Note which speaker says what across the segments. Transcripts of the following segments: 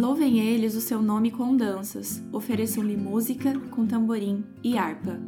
Speaker 1: Louvem eles o seu nome com danças, ofereçam-lhe música com tamborim e harpa.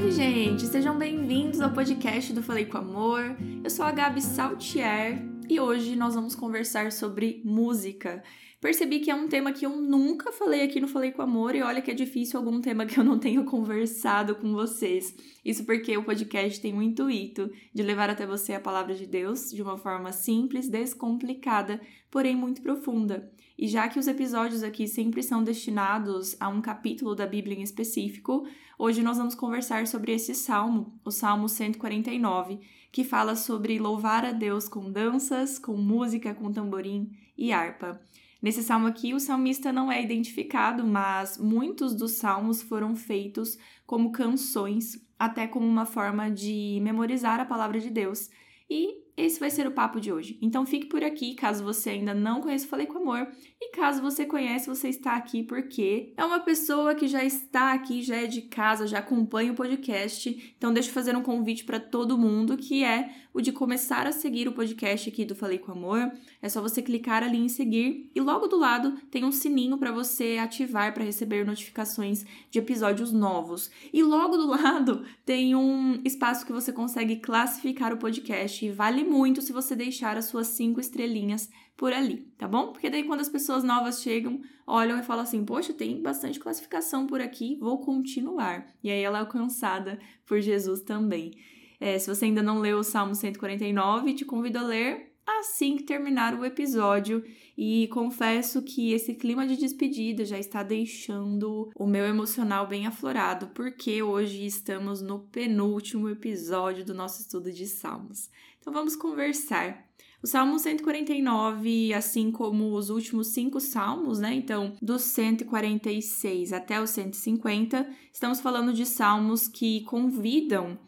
Speaker 1: Oi, gente, sejam bem-vindos ao podcast do Falei com Amor. Eu sou a Gabi Saltier e hoje nós vamos conversar sobre música percebi que é um tema que eu nunca falei aqui no Falei com Amor e olha que é difícil algum tema que eu não tenho conversado com vocês. Isso porque o podcast tem o intuito de levar até você a palavra de Deus de uma forma simples, descomplicada, porém muito profunda. E já que os episódios aqui sempre são destinados a um capítulo da Bíblia em específico, hoje nós vamos conversar sobre esse salmo, o Salmo 149, que fala sobre louvar a Deus com danças, com música, com tamborim e harpa. Nesse salmo aqui, o salmista não é identificado, mas muitos dos salmos foram feitos como canções, até como uma forma de memorizar a palavra de Deus. E esse vai ser o papo de hoje. Então fique por aqui, caso você ainda não conheça Falei com Amor. E caso você conhece, você está aqui porque é uma pessoa que já está aqui, já é de casa, já acompanha o podcast. Então deixa eu fazer um convite para todo mundo, que é o de começar a seguir o podcast aqui do Falei com Amor. É só você clicar ali em seguir e logo do lado tem um sininho para você ativar para receber notificações de episódios novos. E logo do lado tem um espaço que você consegue classificar o podcast e vale muito se você deixar as suas cinco estrelinhas por ali, tá bom? Porque daí quando as pessoas novas chegam, olham e falam assim: "Poxa, tem bastante classificação por aqui, vou continuar". E aí ela é alcançada por Jesus também. É, se você ainda não leu o Salmo 149, te convido a ler assim que terminar o episódio. E confesso que esse clima de despedida já está deixando o meu emocional bem aflorado, porque hoje estamos no penúltimo episódio do nosso estudo de Salmos. Então vamos conversar. O Salmo 149, assim como os últimos cinco salmos, né? Então, dos 146 até os 150, estamos falando de salmos que convidam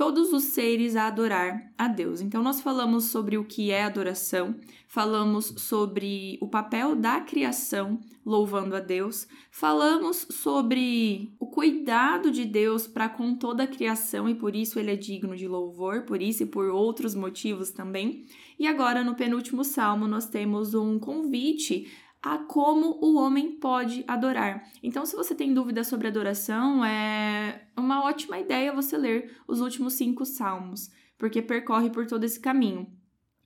Speaker 1: todos os seres a adorar a Deus. Então, nós falamos sobre o que é adoração, falamos sobre o papel da criação louvando a Deus, falamos sobre o cuidado de Deus para com toda a criação e por isso ele é digno de louvor, por isso e por outros motivos também. E agora, no penúltimo salmo, nós temos um convite a como o homem pode adorar. Então, se você tem dúvidas sobre adoração, é uma ótima ideia você ler os últimos cinco salmos, porque percorre por todo esse caminho.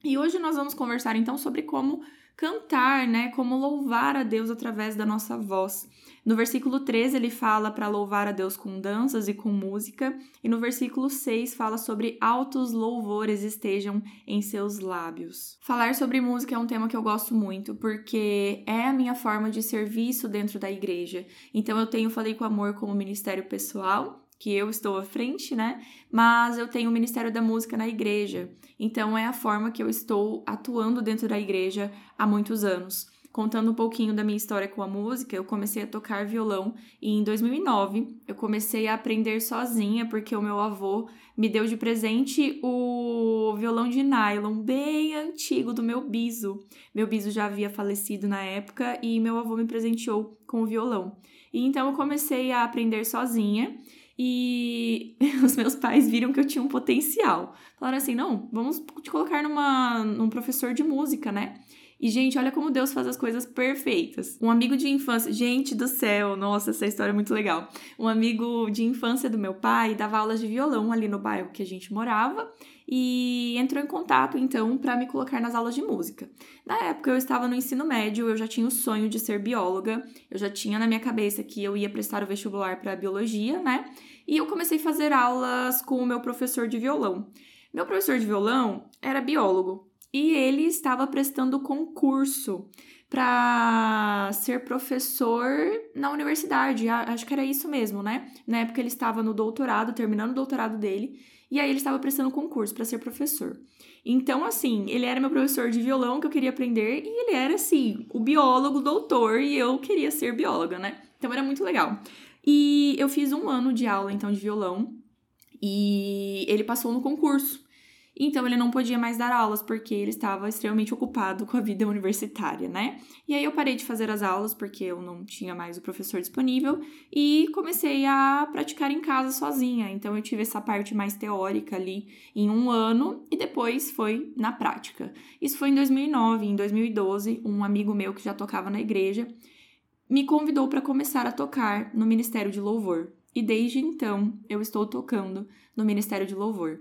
Speaker 1: E hoje nós vamos conversar então sobre como cantar, né? Como louvar a Deus através da nossa voz. No versículo 13 ele fala para louvar a Deus com danças e com música, e no versículo 6 fala sobre altos louvores estejam em seus lábios. Falar sobre música é um tema que eu gosto muito, porque é a minha forma de serviço dentro da igreja. Então eu tenho Falei com Amor como ministério pessoal, que eu estou à frente, né? Mas eu tenho o Ministério da Música na igreja. Então é a forma que eu estou atuando dentro da igreja há muitos anos. Contando um pouquinho da minha história com a música, eu comecei a tocar violão e em 2009 eu comecei a aprender sozinha porque o meu avô me deu de presente o violão de nylon bem antigo do meu biso. Meu biso já havia falecido na época e meu avô me presenteou com o violão. E então eu comecei a aprender sozinha e os meus pais viram que eu tinha um potencial. Falaram assim: não, vamos te colocar numa, num professor de música, né? E, gente, olha como Deus faz as coisas perfeitas. Um amigo de infância, gente do céu, nossa, essa história é muito legal. Um amigo de infância do meu pai dava aulas de violão ali no bairro que a gente morava e entrou em contato então para me colocar nas aulas de música. Na época eu estava no ensino médio, eu já tinha o sonho de ser bióloga, eu já tinha na minha cabeça que eu ia prestar o vestibular para biologia, né? E eu comecei a fazer aulas com o meu professor de violão. Meu professor de violão era biólogo e ele estava prestando concurso para ser professor na universidade. Acho que era isso mesmo, né? Na época ele estava no doutorado, terminando o doutorado dele, e aí ele estava prestando concurso para ser professor. Então, assim, ele era meu professor de violão que eu queria aprender e ele era, assim, o biólogo doutor e eu queria ser bióloga, né? Então era muito legal. E eu fiz um ano de aula, então, de violão e ele passou no concurso. Então ele não podia mais dar aulas porque ele estava extremamente ocupado com a vida universitária, né? E aí eu parei de fazer as aulas porque eu não tinha mais o professor disponível e comecei a praticar em casa sozinha. Então eu tive essa parte mais teórica ali em um ano e depois foi na prática. Isso foi em 2009, em 2012, um amigo meu que já tocava na igreja me convidou para começar a tocar no Ministério de Louvor. E desde então eu estou tocando no Ministério de Louvor.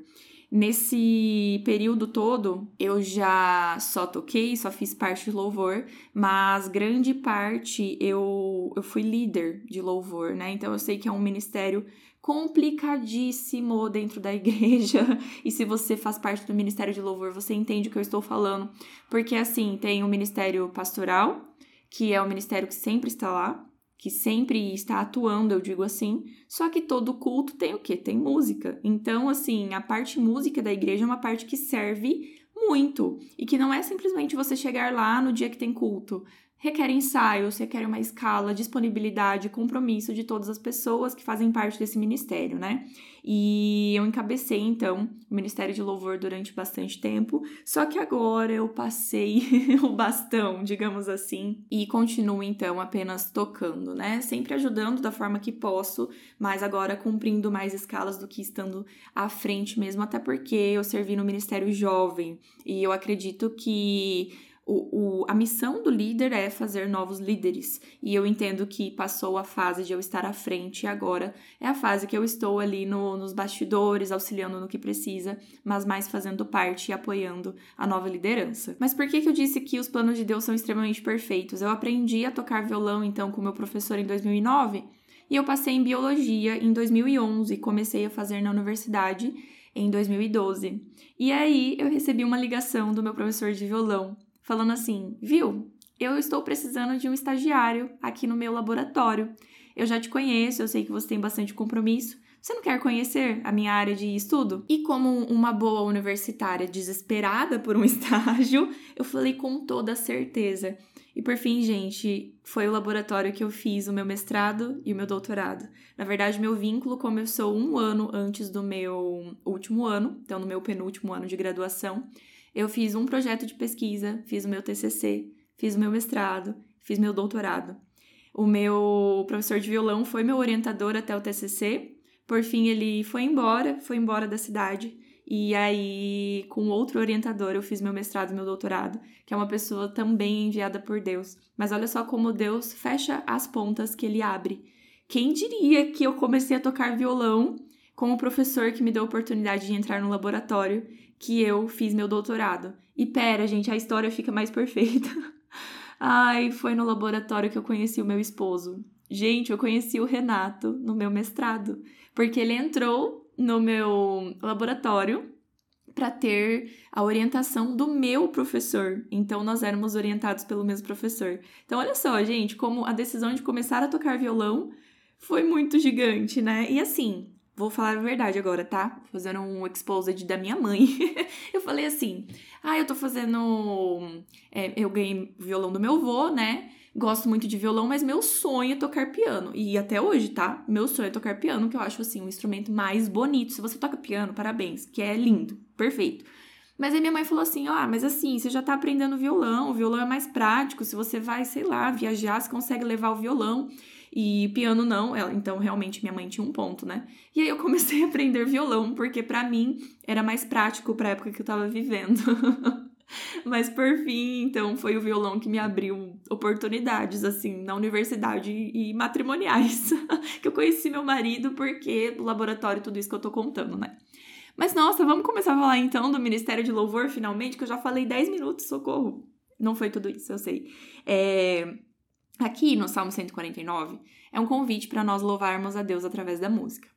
Speaker 1: Nesse período todo, eu já só toquei, só fiz parte de louvor, mas grande parte eu, eu fui líder de louvor, né? Então eu sei que é um ministério complicadíssimo dentro da igreja. E se você faz parte do ministério de louvor, você entende o que eu estou falando. Porque assim, tem o ministério pastoral, que é o ministério que sempre está lá, que sempre está atuando, eu digo assim, só que todo culto tem o quê? Tem música. Então, assim, a parte música da igreja é uma parte que serve muito e que não é simplesmente você chegar lá no dia que tem culto requer ensaios, requer uma escala, disponibilidade, compromisso de todas as pessoas que fazem parte desse ministério, né? E eu encabecei então o Ministério de Louvor durante bastante tempo, só que agora eu passei o bastão, digamos assim, e continuo então apenas tocando, né? Sempre ajudando da forma que posso, mas agora cumprindo mais escalas do que estando à frente mesmo, até porque eu servi no Ministério Jovem e eu acredito que o, o, a missão do líder é fazer novos líderes. E eu entendo que passou a fase de eu estar à frente e agora é a fase que eu estou ali no, nos bastidores, auxiliando no que precisa, mas mais fazendo parte e apoiando a nova liderança. Mas por que, que eu disse que os planos de Deus são extremamente perfeitos? Eu aprendi a tocar violão então com meu professor em 2009 e eu passei em biologia em 2011 e comecei a fazer na universidade em 2012. E aí eu recebi uma ligação do meu professor de violão falando assim: viu, eu estou precisando de um estagiário aqui no meu laboratório. Eu já te conheço, eu sei que você tem bastante compromisso. Você não quer conhecer a minha área de estudo? E como uma boa universitária desesperada por um estágio, eu falei com toda certeza. E por fim, gente, foi o laboratório que eu fiz o meu mestrado e o meu doutorado. Na verdade, meu vínculo começou um ano antes do meu último ano, então no meu penúltimo ano de graduação. Eu fiz um projeto de pesquisa, fiz o meu TCC, fiz o meu mestrado, fiz meu doutorado. O meu professor de violão foi meu orientador até o TCC. Por fim, ele foi embora, foi embora da cidade. E aí, com outro orientador, eu fiz meu mestrado meu doutorado, que é uma pessoa também enviada por Deus. Mas olha só como Deus fecha as pontas que ele abre. Quem diria que eu comecei a tocar violão com o professor que me deu a oportunidade de entrar no laboratório que eu fiz meu doutorado. E pera, gente, a história fica mais perfeita. Ai, foi no laboratório que eu conheci o meu esposo. Gente, eu conheci o Renato no meu mestrado, porque ele entrou no meu laboratório para ter a orientação do meu professor. Então nós éramos orientados pelo mesmo professor. Então olha só, gente, como a decisão de começar a tocar violão foi muito gigante, né? E assim, Vou falar a verdade agora, tá? Fazendo um exposed da minha mãe. eu falei assim: ah, eu tô fazendo. É, eu ganhei violão do meu avô, né? Gosto muito de violão, mas meu sonho é tocar piano. E até hoje, tá? Meu sonho é tocar piano, que eu acho assim um instrumento mais bonito. Se você toca piano, parabéns, que é lindo, perfeito. Mas aí minha mãe falou assim: ah, mas assim, você já tá aprendendo violão, o violão é mais prático. Se você vai, sei lá, viajar, você consegue levar o violão. E piano não, então realmente minha mãe tinha um ponto, né? E aí eu comecei a aprender violão, porque para mim era mais prático para época que eu tava vivendo. Mas por fim, então, foi o violão que me abriu oportunidades, assim, na universidade e matrimoniais. que eu conheci meu marido porque do laboratório, tudo isso que eu tô contando, né? Mas nossa, vamos começar a falar então do Ministério de Louvor, finalmente, que eu já falei 10 minutos, socorro. Não foi tudo isso, eu sei. É, Aqui no Salmo 149 é um convite para nós louvarmos a Deus através da música.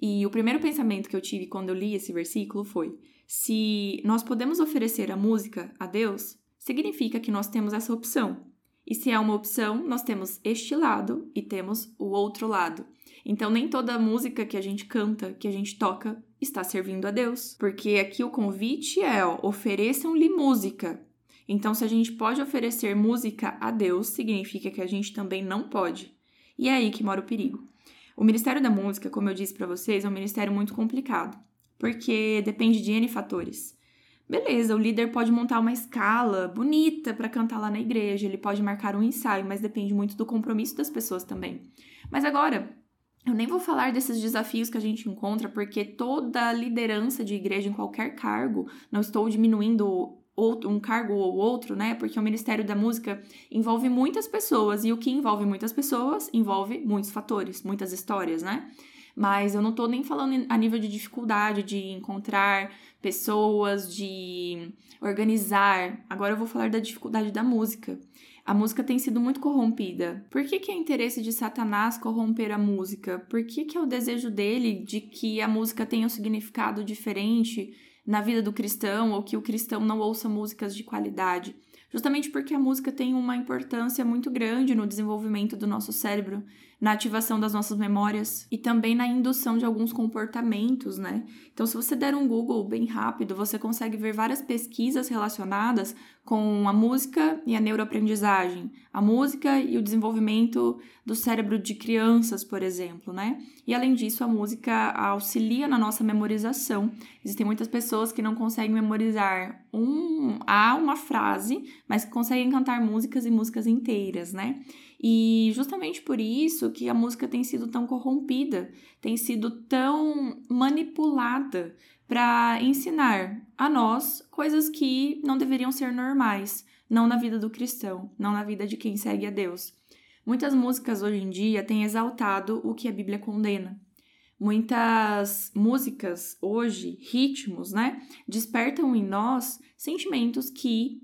Speaker 1: E o primeiro pensamento que eu tive quando eu li esse versículo foi: se nós podemos oferecer a música a Deus, significa que nós temos essa opção. E se é uma opção, nós temos este lado e temos o outro lado. Então, nem toda música que a gente canta, que a gente toca, está servindo a Deus. Porque aqui o convite é: ofereçam-lhe música. Então, se a gente pode oferecer música a Deus, significa que a gente também não pode. E é aí que mora o perigo. O Ministério da Música, como eu disse para vocês, é um ministério muito complicado, porque depende de N fatores. Beleza, o líder pode montar uma escala bonita para cantar lá na igreja, ele pode marcar um ensaio, mas depende muito do compromisso das pessoas também. Mas agora, eu nem vou falar desses desafios que a gente encontra, porque toda liderança de igreja em qualquer cargo, não estou diminuindo outro, um cargo ou outro, né? Porque o Ministério da Música envolve muitas pessoas e o que envolve muitas pessoas envolve muitos fatores, muitas histórias, né? Mas eu não tô nem falando a nível de dificuldade de encontrar pessoas, de organizar. Agora eu vou falar da dificuldade da música. A música tem sido muito corrompida. Por que, que é interesse de Satanás corromper a música? Por que, que é o desejo dele de que a música tenha um significado diferente na vida do cristão ou que o cristão não ouça músicas de qualidade? Justamente porque a música tem uma importância muito grande no desenvolvimento do nosso cérebro na ativação das nossas memórias e também na indução de alguns comportamentos, né? Então, se você der um Google bem rápido, você consegue ver várias pesquisas relacionadas com a música e a neuroaprendizagem, a música e o desenvolvimento do cérebro de crianças, por exemplo, né? E além disso, a música auxilia na nossa memorização. Existem muitas pessoas que não conseguem memorizar um a uma frase, mas conseguem cantar músicas e músicas inteiras, né? E justamente por isso que a música tem sido tão corrompida, tem sido tão manipulada para ensinar a nós coisas que não deveriam ser normais, não na vida do cristão, não na vida de quem segue a Deus. Muitas músicas hoje em dia têm exaltado o que a Bíblia condena. Muitas músicas hoje, ritmos, né, despertam em nós sentimentos que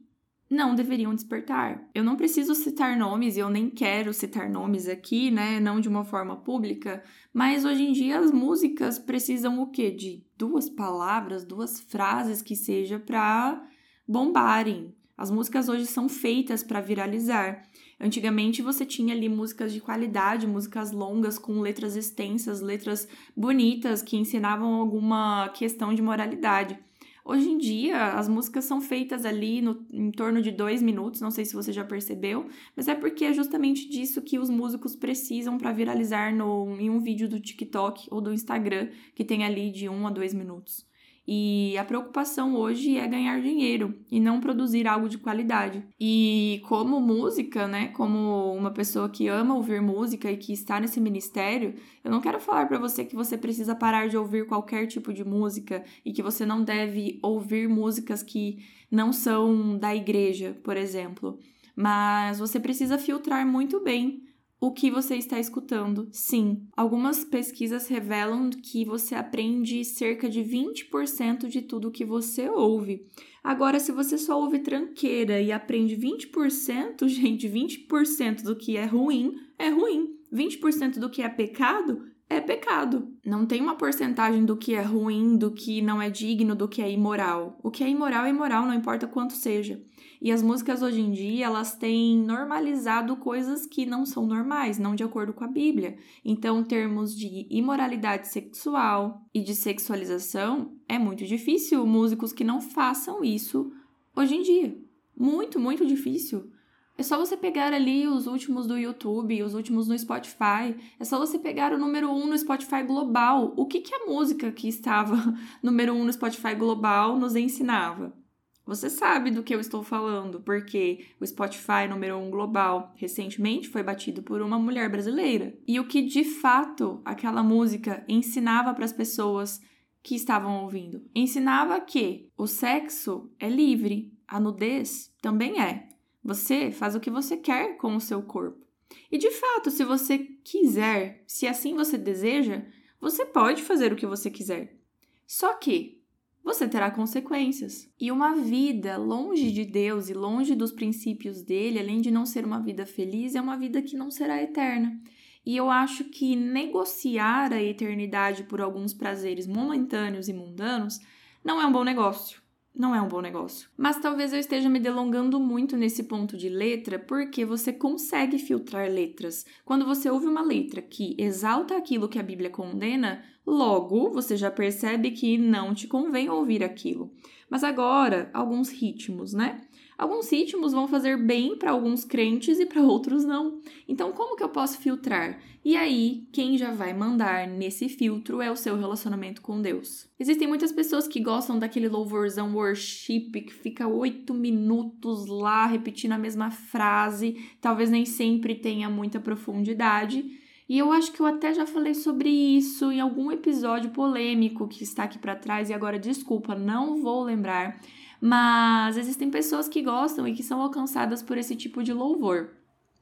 Speaker 1: não deveriam despertar. Eu não preciso citar nomes e eu nem quero citar nomes aqui, né? Não de uma forma pública, mas hoje em dia as músicas precisam o quê? De duas palavras, duas frases que seja para bombarem. As músicas hoje são feitas para viralizar. Antigamente você tinha ali músicas de qualidade, músicas longas com letras extensas, letras bonitas que ensinavam alguma questão de moralidade. Hoje em dia, as músicas são feitas ali no, em torno de dois minutos, não sei se você já percebeu, mas é porque é justamente disso que os músicos precisam para viralizar no, em um vídeo do TikTok ou do Instagram, que tem ali de um a dois minutos. E a preocupação hoje é ganhar dinheiro e não produzir algo de qualidade. E como música, né, como uma pessoa que ama ouvir música e que está nesse ministério, eu não quero falar para você que você precisa parar de ouvir qualquer tipo de música e que você não deve ouvir músicas que não são da igreja, por exemplo. Mas você precisa filtrar muito bem o que você está escutando. Sim, algumas pesquisas revelam que você aprende cerca de 20% de tudo que você ouve. Agora, se você só ouve tranqueira e aprende 20%, gente, 20% do que é ruim é ruim. 20% do que é pecado é pecado. Não tem uma porcentagem do que é ruim, do que não é digno, do que é imoral. O que é imoral é imoral, não importa quanto seja. E as músicas hoje em dia, elas têm normalizado coisas que não são normais, não de acordo com a Bíblia. Então, termos de imoralidade sexual e de sexualização, é muito difícil músicos que não façam isso hoje em dia. Muito, muito difícil. É só você pegar ali os últimos do YouTube, os últimos no Spotify. É só você pegar o número 1 um no Spotify global. O que, que a música que estava número 1 um no Spotify global nos ensinava? Você sabe do que eu estou falando, porque o Spotify número 1 um global recentemente foi batido por uma mulher brasileira. E o que de fato aquela música ensinava para as pessoas que estavam ouvindo? Ensinava que o sexo é livre, a nudez também é. Você faz o que você quer com o seu corpo. E de fato, se você quiser, se assim você deseja, você pode fazer o que você quiser. Só que você terá consequências. E uma vida longe de Deus e longe dos princípios dele, além de não ser uma vida feliz, é uma vida que não será eterna. E eu acho que negociar a eternidade por alguns prazeres momentâneos e mundanos não é um bom negócio. Não é um bom negócio. Mas talvez eu esteja me delongando muito nesse ponto de letra, porque você consegue filtrar letras. Quando você ouve uma letra que exalta aquilo que a Bíblia condena, Logo, você já percebe que não te convém ouvir aquilo. Mas agora, alguns ritmos, né? Alguns ritmos vão fazer bem para alguns crentes e para outros não. Então, como que eu posso filtrar? E aí, quem já vai mandar nesse filtro é o seu relacionamento com Deus. Existem muitas pessoas que gostam daquele louvorzão worship que fica oito minutos lá repetindo a mesma frase, talvez nem sempre tenha muita profundidade. E eu acho que eu até já falei sobre isso em algum episódio polêmico que está aqui para trás e agora desculpa, não vou lembrar. Mas existem pessoas que gostam e que são alcançadas por esse tipo de louvor.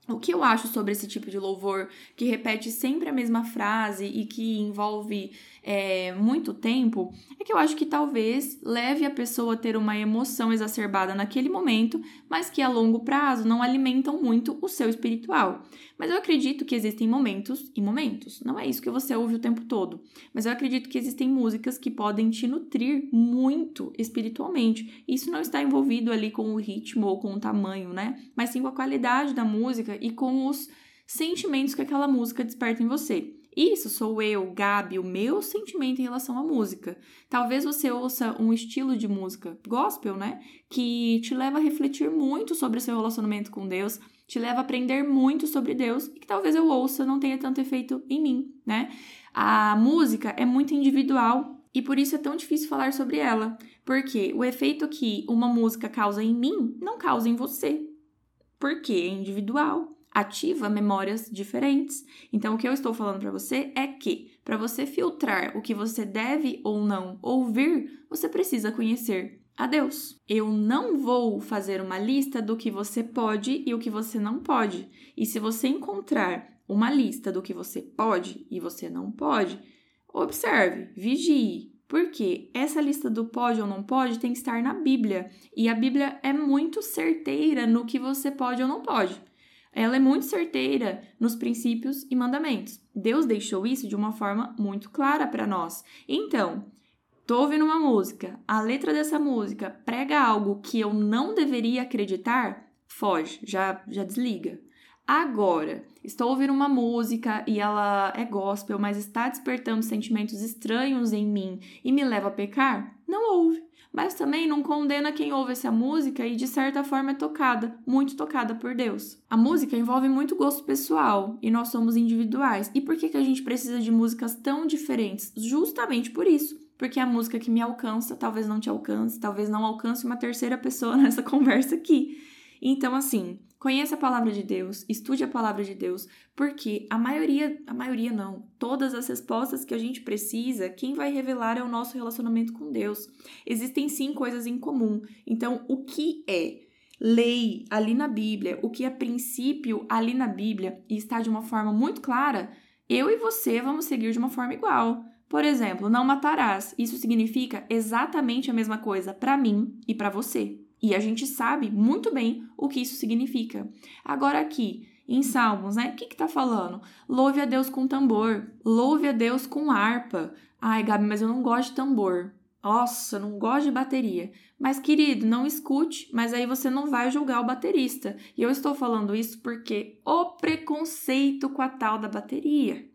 Speaker 1: O que eu acho sobre esse tipo de louvor que repete sempre a mesma frase e que envolve é, muito tempo, é que eu acho que talvez leve a pessoa a ter uma emoção exacerbada naquele momento, mas que a longo prazo não alimentam muito o seu espiritual. Mas eu acredito que existem momentos e momentos. Não é isso que você ouve o tempo todo. Mas eu acredito que existem músicas que podem te nutrir muito espiritualmente. Isso não está envolvido ali com o ritmo ou com o tamanho, né? Mas sim com a qualidade da música e com os sentimentos que aquela música desperta em você. Isso sou eu, Gabi, o meu sentimento em relação à música. Talvez você ouça um estilo de música gospel, né? Que te leva a refletir muito sobre seu relacionamento com Deus, te leva a aprender muito sobre Deus e que talvez eu ouça não tenha tanto efeito em mim, né? A música é muito individual e por isso é tão difícil falar sobre ela, porque o efeito que uma música causa em mim não causa em você. Porque é individual ativa memórias diferentes. Então, o que eu estou falando para você é que, para você filtrar o que você deve ou não ouvir, você precisa conhecer a Deus. Eu não vou fazer uma lista do que você pode e o que você não pode. E se você encontrar uma lista do que você pode e você não pode, observe, vigie. Porque essa lista do pode ou não pode tem que estar na Bíblia. E a Bíblia é muito certeira no que você pode ou não pode ela é muito certeira nos princípios e mandamentos. Deus deixou isso de uma forma muito clara para nós. Então, tô ouvindo uma música, a letra dessa música prega algo que eu não deveria acreditar, foge, já, já desliga. Agora, estou ouvindo uma música e ela é gospel, mas está despertando sentimentos estranhos em mim e me leva a pecar? Não ouve mas também não condena quem ouve essa música e de certa forma é tocada, muito tocada por Deus. A música envolve muito gosto pessoal e nós somos individuais. E por que, que a gente precisa de músicas tão diferentes? Justamente por isso. Porque a música que me alcança talvez não te alcance, talvez não alcance uma terceira pessoa nessa conversa aqui. Então, assim, conheça a palavra de Deus, estude a palavra de Deus, porque a maioria, a maioria não, todas as respostas que a gente precisa, quem vai revelar é o nosso relacionamento com Deus. Existem sim coisas em comum. Então, o que é lei ali na Bíblia, o que é princípio ali na Bíblia e está de uma forma muito clara, eu e você vamos seguir de uma forma igual. Por exemplo, não matarás. Isso significa exatamente a mesma coisa para mim e para você. E a gente sabe muito bem o que isso significa. Agora, aqui, em Salmos, né? O que, que tá falando? Louve a Deus com tambor, louve a Deus com harpa. Ai, Gabi, mas eu não gosto de tambor. Nossa, não gosto de bateria. Mas, querido, não escute, mas aí você não vai julgar o baterista. E eu estou falando isso porque o preconceito com a tal da bateria.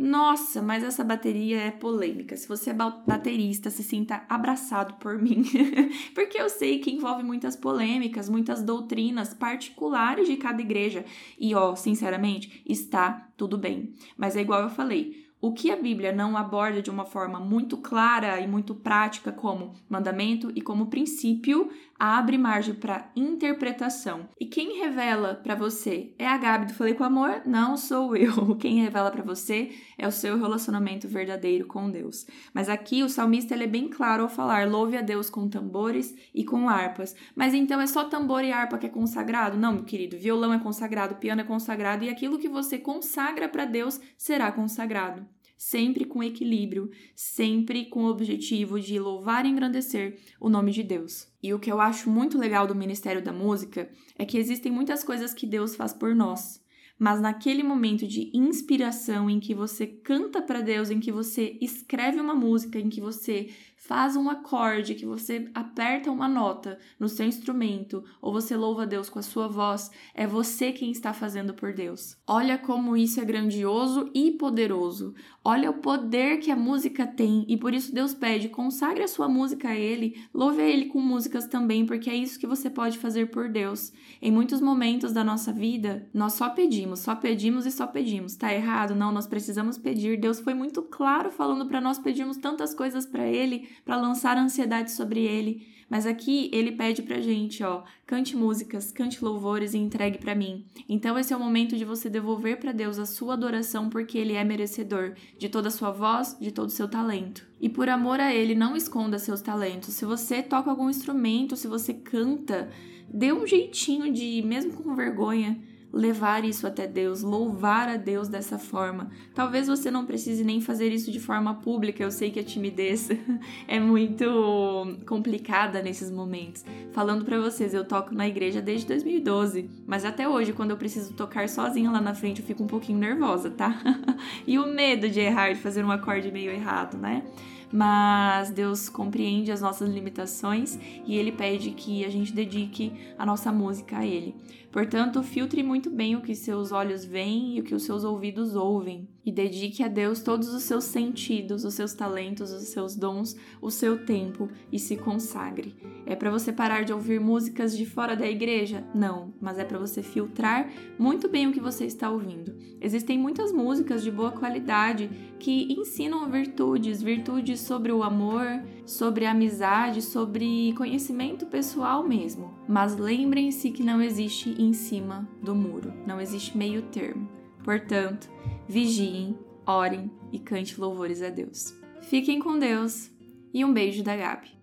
Speaker 1: Nossa, mas essa bateria é polêmica. Se você é baterista, se sinta abraçado por mim. Porque eu sei que envolve muitas polêmicas, muitas doutrinas particulares de cada igreja. E ó, sinceramente, está tudo bem. Mas é igual eu falei, o que a Bíblia não aborda de uma forma muito clara e muito prática como mandamento e como princípio, abre margem para interpretação. E quem revela para você é a Gabi do Falei com Amor? Não sou eu. Quem revela para você é o seu relacionamento verdadeiro com Deus. Mas aqui o salmista ele é bem claro ao falar: louve a Deus com tambores e com harpas. Mas então é só tambor e harpa que é consagrado? Não, meu querido. Violão é consagrado, piano é consagrado e aquilo que você consagra para Deus será consagrado sempre com equilíbrio, sempre com o objetivo de louvar e engrandecer o nome de Deus. E o que eu acho muito legal do Ministério da Música é que existem muitas coisas que Deus faz por nós. Mas naquele momento de inspiração em que você canta para Deus, em que você escreve uma música, em que você faz um acorde, que você aperta uma nota no seu instrumento ou você louva Deus com a sua voz, é você quem está fazendo por Deus. Olha como isso é grandioso e poderoso. Olha o poder que a música tem e por isso Deus pede: consagre a sua música a Ele, louve a Ele com músicas também, porque é isso que você pode fazer por Deus. Em muitos momentos da nossa vida, nós só pedimos, só pedimos e só pedimos. Tá errado? Não, nós precisamos pedir. Deus foi muito claro falando para nós pedirmos tantas coisas para Ele, para lançar ansiedade sobre Ele. Mas aqui ele pede pra gente, ó, cante músicas, cante louvores e entregue para mim. Então esse é o momento de você devolver para Deus a sua adoração porque ele é merecedor de toda a sua voz, de todo o seu talento. E por amor a ele, não esconda seus talentos. Se você toca algum instrumento, se você canta, dê um jeitinho de, mesmo com vergonha, levar isso até Deus, louvar a Deus dessa forma. Talvez você não precise nem fazer isso de forma pública, eu sei que a timidez é muito complicada nesses momentos. Falando para vocês, eu toco na igreja desde 2012, mas até hoje, quando eu preciso tocar sozinha lá na frente, eu fico um pouquinho nervosa, tá? e o medo de errar, de fazer um acorde meio errado, né? mas Deus compreende as nossas limitações e Ele pede que a gente dedique a nossa música a Ele. Portanto, filtre muito bem o que seus olhos veem e o que os seus ouvidos ouvem, e dedique a Deus todos os seus sentidos, os seus talentos, os seus dons, o seu tempo e se consagre. É para você parar de ouvir músicas de fora da igreja? Não, mas é para você filtrar muito bem o que você está ouvindo. Existem muitas músicas de boa qualidade que ensinam virtudes, virtudes sobre o amor, sobre amizade, sobre conhecimento pessoal mesmo. Mas lembrem-se que não existe em cima do muro, não existe meio termo. Portanto, vigiem, orem e cante louvores a Deus. Fiquem com Deus e um beijo da Gabi.